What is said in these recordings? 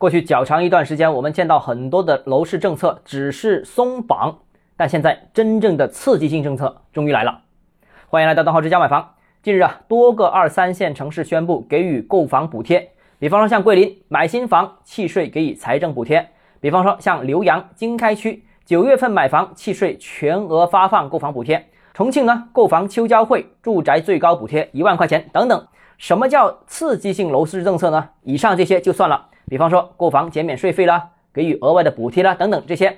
过去较长一段时间，我们见到很多的楼市政策只是松绑，但现在真正的刺激性政策终于来了。欢迎来到东浩之家买房。近日啊，多个二三线城市宣布给予购房补贴，比方说像桂林买新房契税给予财政补贴，比方说像浏阳经开区九月份买房契税全额发放购房补贴，重庆呢购房秋交会住宅最高补贴一万块钱等等。什么叫刺激性楼市政策呢？以上这些就算了。比方说购房减免税费啦，给予额外的补贴啦，等等这些。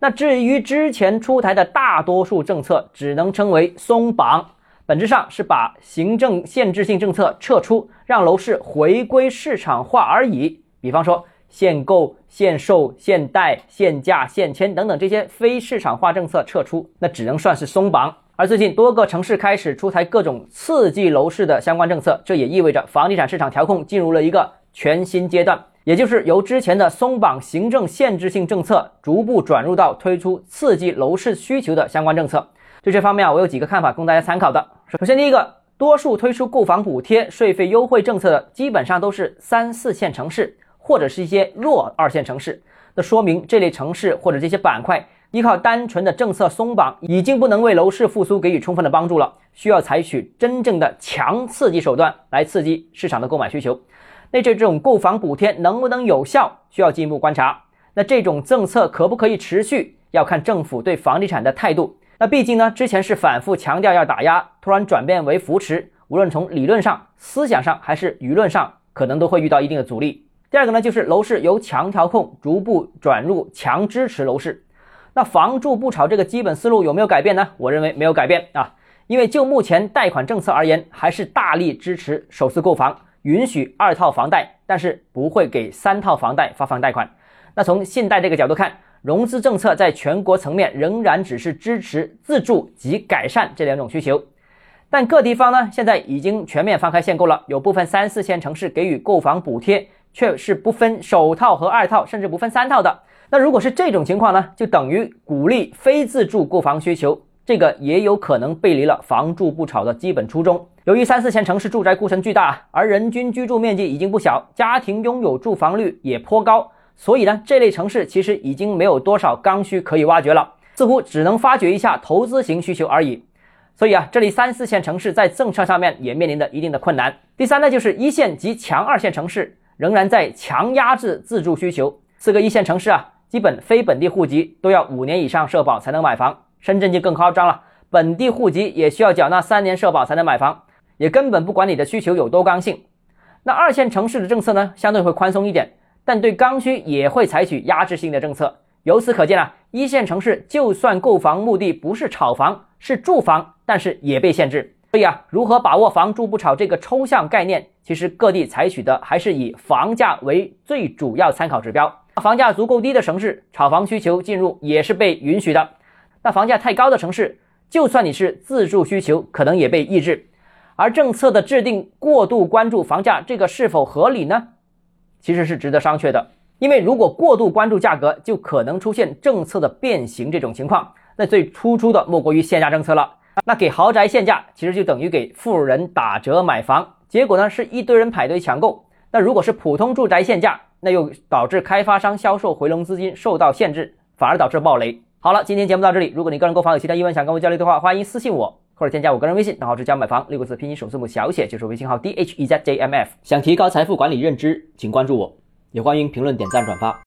那至于之前出台的大多数政策，只能称为松绑，本质上是把行政限制性政策撤出，让楼市回归市场化而已。比方说限购、限售、限贷、限价、限签等等这些非市场化政策撤出，那只能算是松绑。而最近多个城市开始出台各种刺激楼市的相关政策，这也意味着房地产市场调控进入了一个全新阶段。也就是由之前的松绑行政限制性政策，逐步转入到推出刺激楼市需求的相关政策。对这方面啊，我有几个看法供大家参考的。首先，第一个，多数推出购房补贴、税费优惠政策的，基本上都是三四线城市或者是一些弱二线城市。那说明这类城市或者这些板块，依靠单纯的政策松绑，已经不能为楼市复苏给予充分的帮助了，需要采取真正的强刺激手段来刺激市场的购买需求。那这这种购房补贴能不能有效，需要进一步观察。那这种政策可不可以持续，要看政府对房地产的态度。那毕竟呢，之前是反复强调要打压，突然转变为扶持，无论从理论上、思想上还是舆论上，可能都会遇到一定的阻力。第二个呢，就是楼市由强调控逐步转入强支持楼市。那房住不炒这个基本思路有没有改变呢？我认为没有改变啊，因为就目前贷款政策而言，还是大力支持首次购房。允许二套房贷，但是不会给三套房贷发放贷款。那从信贷这个角度看，融资政策在全国层面仍然只是支持自住及改善这两种需求。但各地方呢，现在已经全面放开限购了，有部分三四线城市给予购房补贴，却是不分首套和二套，甚至不分三套的。那如果是这种情况呢，就等于鼓励非自住购房需求。这个也有可能背离了房住不炒的基本初衷。由于三四线城市住宅库存巨大，而人均居住面积已经不小，家庭拥有住房率也颇高，所以呢，这类城市其实已经没有多少刚需可以挖掘了，似乎只能发掘一下投资型需求而已。所以啊，这里三四线城市在政策上面也面临着一定的困难。第三呢，就是一线及强二线城市仍然在强压制自住需求。四个一线城市啊，基本非本地户籍都要五年以上社保才能买房。深圳就更夸张了，本地户籍也需要缴纳三年社保才能买房，也根本不管你的需求有多刚性。那二线城市的政策呢，相对会宽松一点，但对刚需也会采取压制性的政策。由此可见啊，一线城市就算购房目的不是炒房，是住房，但是也被限制。所以啊，如何把握房住不炒这个抽象概念，其实各地采取的还是以房价为最主要参考指标。房价足够低的城市，炒房需求进入也是被允许的。那房价太高的城市，就算你是自住需求，可能也被抑制。而政策的制定过度关注房价，这个是否合理呢？其实是值得商榷的。因为如果过度关注价格，就可能出现政策的变形这种情况。那最突出的莫过于限价政策了。那给豪宅限价，其实就等于给富人打折买房，结果呢是一堆人排队抢购。那如果是普通住宅限价，那又导致开发商销售回笼资金受到限制，反而导致暴雷。好了，今天节目到这里。如果你个人购房有其他疑问想跟我交流的话，欢迎私信我或者添加我个人微信，账号是加买房六个字拼音首字母小写，就是微信号 d h e z j m f。想提高财富管理认知，请关注我，也欢迎评论、点赞、转发。